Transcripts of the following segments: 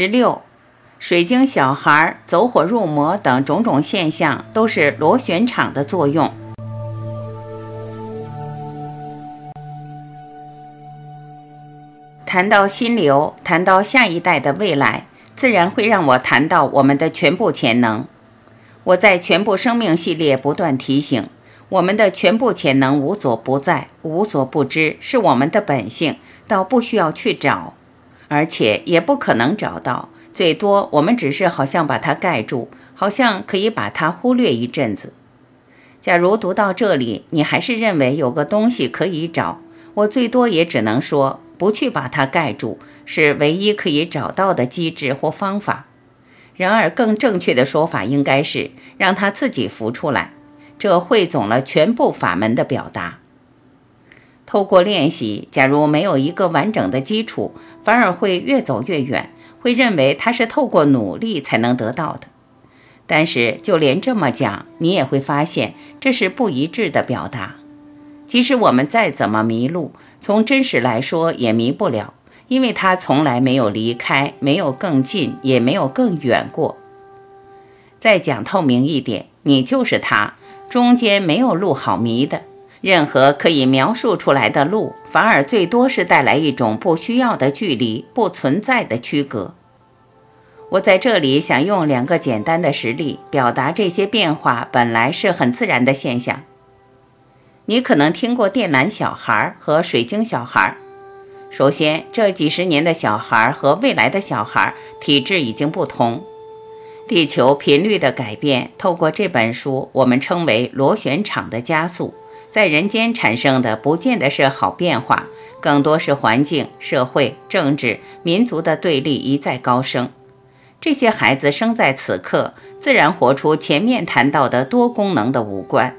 十六，水晶小孩走火入魔等种种现象，都是螺旋场的作用。谈到心流，谈到下一代的未来，自然会让我谈到我们的全部潜能。我在全部生命系列不断提醒，我们的全部潜能无所不在，无所不知，是我们的本性，倒不需要去找。而且也不可能找到，最多我们只是好像把它盖住，好像可以把它忽略一阵子。假如读到这里，你还是认为有个东西可以找，我最多也只能说，不去把它盖住，是唯一可以找到的机制或方法。然而，更正确的说法应该是让它自己浮出来，这汇总了全部法门的表达。透过练习，假如没有一个完整的基础，反而会越走越远，会认为它是透过努力才能得到的。但是，就连这么讲，你也会发现这是不一致的表达。即使我们再怎么迷路，从真实来说也迷不了，因为它从来没有离开，没有更近，也没有更远过。再讲透明一点，你就是它，中间没有路好迷的。任何可以描述出来的路，反而最多是带来一种不需要的距离，不存在的区隔。我在这里想用两个简单的实例表达这些变化本来是很自然的现象。你可能听过电缆小孩和水晶小孩。首先，这几十年的小孩和未来的小孩体质已经不同。地球频率的改变，透过这本书，我们称为螺旋场的加速。在人间产生的不见得是好变化，更多是环境、社会、政治、民族的对立一再高升。这些孩子生在此刻，自然活出前面谈到的多功能的五官。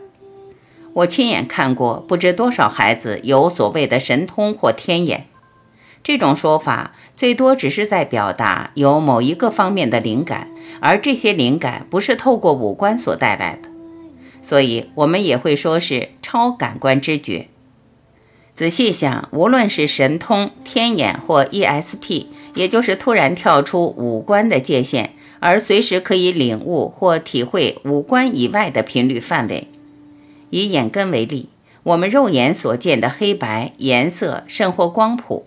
我亲眼看过不知多少孩子有所谓的神通或天眼。这种说法最多只是在表达有某一个方面的灵感，而这些灵感不是透过五官所带来的。所以，我们也会说是超感官知觉。仔细想，无论是神通、天眼或 ESP，也就是突然跳出五官的界限，而随时可以领悟或体会五官以外的频率范围。以眼根为例，我们肉眼所见的黑白颜色，甚或光谱，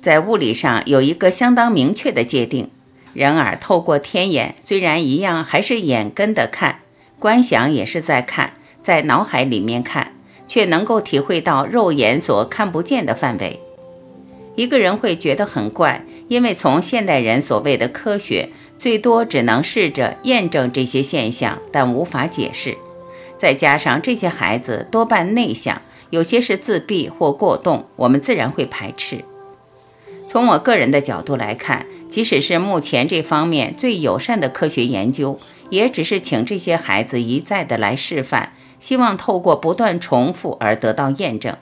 在物理上有一个相当明确的界定。然而，透过天眼，虽然一样还是眼根的看。观想也是在看，在脑海里面看，却能够体会到肉眼所看不见的范围。一个人会觉得很怪，因为从现代人所谓的科学，最多只能试着验证这些现象，但无法解释。再加上这些孩子多半内向，有些是自闭或过动，我们自然会排斥。从我个人的角度来看，即使是目前这方面最友善的科学研究。也只是请这些孩子一再的来示范，希望透过不断重复而得到验证。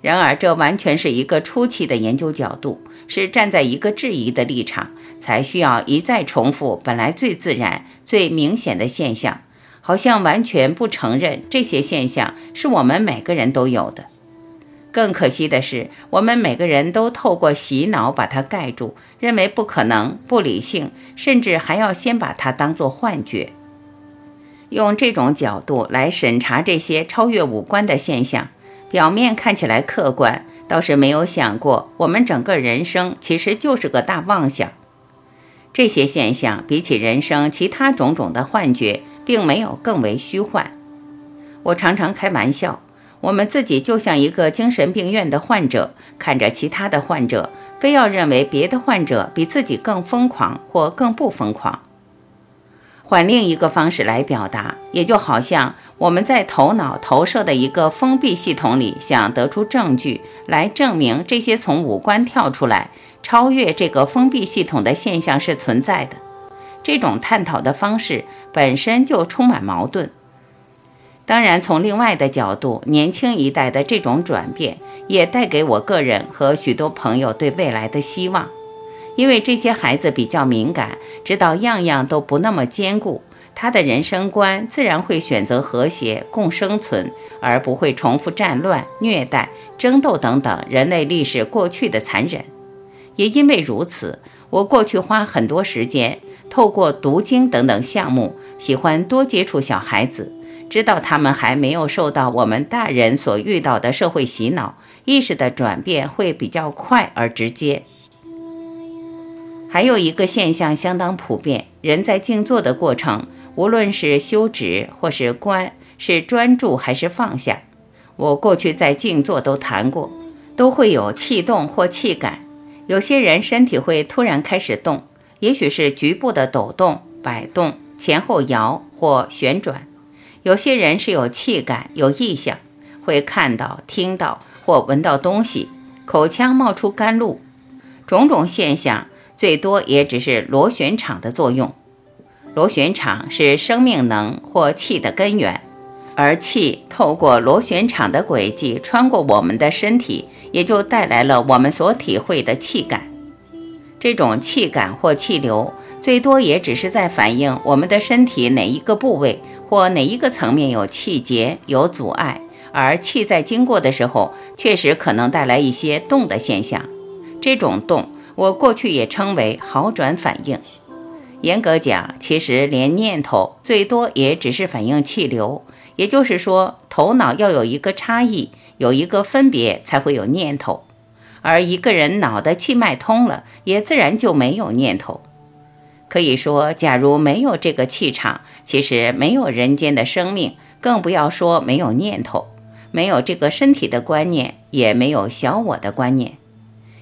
然而，这完全是一个初期的研究角度，是站在一个质疑的立场，才需要一再重复本来最自然、最明显的现象，好像完全不承认这些现象是我们每个人都有的。更可惜的是，我们每个人都透过洗脑把它盖住，认为不可能、不理性，甚至还要先把它当作幻觉。用这种角度来审查这些超越五官的现象，表面看起来客观，倒是没有想过，我们整个人生其实就是个大妄想。这些现象比起人生其他种种的幻觉，并没有更为虚幻。我常常开玩笑。我们自己就像一个精神病院的患者，看着其他的患者，非要认为别的患者比自己更疯狂或更不疯狂。换另一个方式来表达，也就好像我们在头脑投射的一个封闭系统里，想得出证据来证明这些从五官跳出来、超越这个封闭系统的现象是存在的。这种探讨的方式本身就充满矛盾。当然，从另外的角度，年轻一代的这种转变也带给我个人和许多朋友对未来的希望。因为这些孩子比较敏感，知道样样都不那么坚固，他的人生观自然会选择和谐共生存，而不会重复战乱、虐待、争斗等等人类历史过去的残忍。也因为如此，我过去花很多时间，透过读经等等项目，喜欢多接触小孩子，知道他们还没有受到我们大人所遇到的社会洗脑，意识的转变会比较快而直接。还有一个现象相当普遍，人在静坐的过程，无论是修止或是观，是专注还是放下，我过去在静坐都谈过，都会有气动或气感。有些人身体会突然开始动，也许是局部的抖动、摆动、前后摇或旋转；有些人是有气感、有意象，会看到、听到或闻到东西，口腔冒出甘露，种种现象。最多也只是螺旋场的作用，螺旋场是生命能或气的根源，而气透过螺旋场的轨迹穿过我们的身体，也就带来了我们所体会的气感。这种气感或气流，最多也只是在反映我们的身体哪一个部位或哪一个层面有气结、有阻碍，而气在经过的时候，确实可能带来一些动的现象。这种动。我过去也称为好转反应。严格讲，其实连念头最多也只是反映气流，也就是说，头脑要有一个差异，有一个分别，才会有念头。而一个人脑的气脉通了，也自然就没有念头。可以说，假如没有这个气场，其实没有人间的生命，更不要说没有念头，没有这个身体的观念，也没有小我的观念。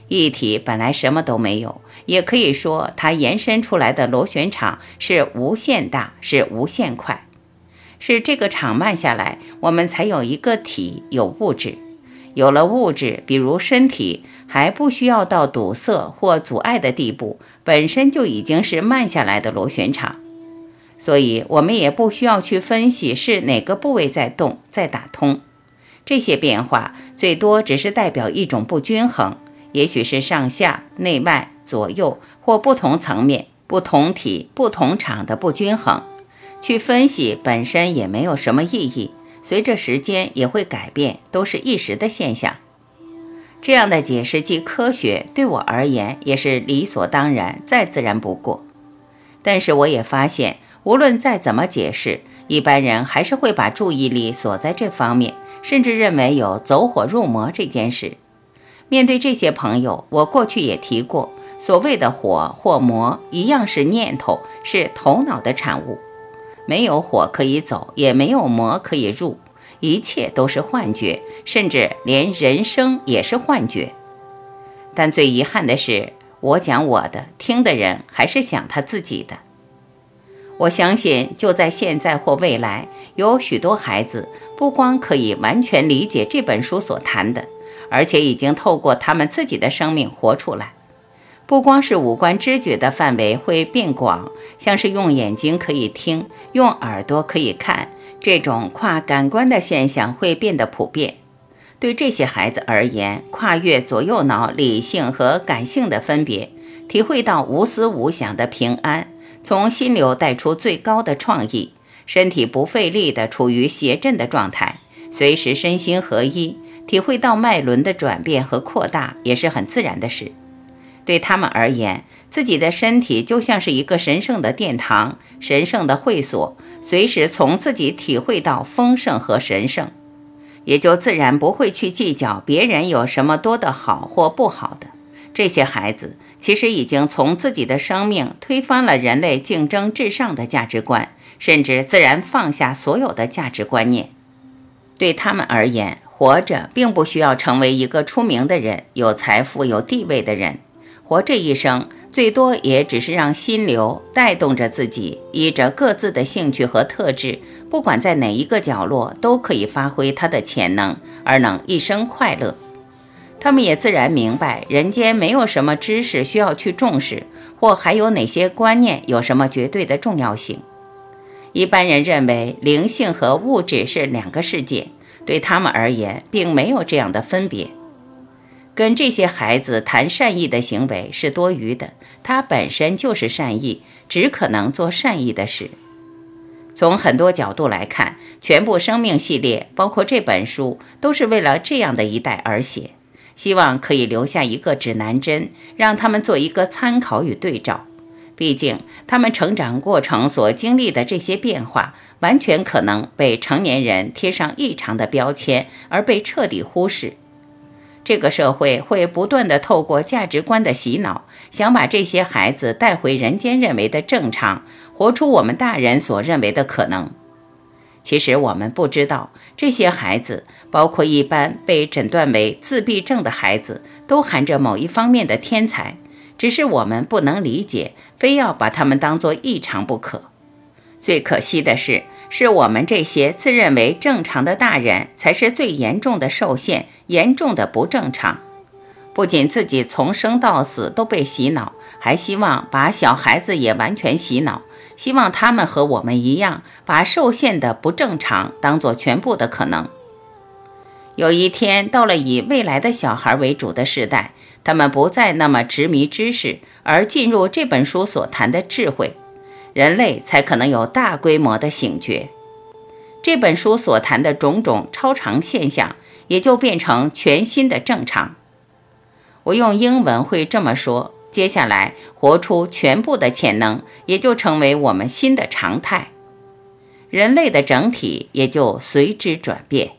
一体本来什么都没有，也可以说它延伸出来的螺旋场是无限大，是无限快，是这个场慢下来，我们才有一个体，有物质。有了物质，比如身体，还不需要到堵塞或阻碍的地步，本身就已经是慢下来的螺旋场。所以，我们也不需要去分析是哪个部位在动，在打通。这些变化最多只是代表一种不均衡。也许是上下、内外、左右或不同层面、不同体、不同场的不均衡，去分析本身也没有什么意义。随着时间也会改变，都是一时的现象。这样的解释既科学，对我而言也是理所当然、再自然不过。但是我也发现，无论再怎么解释，一般人还是会把注意力锁在这方面，甚至认为有走火入魔这件事。面对这些朋友，我过去也提过，所谓的火或魔，一样是念头，是头脑的产物。没有火可以走，也没有魔可以入，一切都是幻觉，甚至连人生也是幻觉。但最遗憾的是，我讲我的，听的人还是想他自己的。我相信，就在现在或未来，有许多孩子不光可以完全理解这本书所谈的。而且已经透过他们自己的生命活出来，不光是五官知觉的范围会变广，像是用眼睛可以听，用耳朵可以看，这种跨感官的现象会变得普遍。对这些孩子而言，跨越左右脑理性和感性的分别，体会到无思无想的平安，从心流带出最高的创意，身体不费力的处于谐振的状态，随时身心合一。体会到脉轮的转变和扩大也是很自然的事。对他们而言，自己的身体就像是一个神圣的殿堂、神圣的会所，随时从自己体会到丰盛和神圣，也就自然不会去计较别人有什么多的好或不好的。这些孩子其实已经从自己的生命推翻了人类竞争至上的价值观，甚至自然放下所有的价值观念。对他们而言，活着并不需要成为一个出名的人、有财富、有地位的人。活这一生，最多也只是让心流带动着自己，依着各自的兴趣和特质，不管在哪一个角落，都可以发挥他的潜能，而能一生快乐。他们也自然明白，人间没有什么知识需要去重视，或还有哪些观念有什么绝对的重要性。一般人认为灵性和物质是两个世界。对他们而言，并没有这样的分别。跟这些孩子谈善意的行为是多余的，他本身就是善意，只可能做善意的事。从很多角度来看，全部生命系列，包括这本书，都是为了这样的一代而写。希望可以留下一个指南针，让他们做一个参考与对照。毕竟，他们成长过程所经历的这些变化，完全可能被成年人贴上异常的标签，而被彻底忽视。这个社会会不断地透过价值观的洗脑，想把这些孩子带回人间认为的正常，活出我们大人所认为的可能。其实我们不知道，这些孩子，包括一般被诊断为自闭症的孩子，都含着某一方面的天才，只是我们不能理解，非要把他们当作异常不可。最可惜的是，是我们这些自认为正常的大人，才是最严重的受限，严重的不正常。不仅自己从生到死都被洗脑，还希望把小孩子也完全洗脑。希望他们和我们一样，把受限的不正常当做全部的可能。有一天到了以未来的小孩为主的时代，他们不再那么执迷知识，而进入这本书所谈的智慧，人类才可能有大规模的醒觉。这本书所谈的种种超常现象，也就变成全新的正常。我用英文会这么说。接下来，活出全部的潜能，也就成为我们新的常态，人类的整体也就随之转变。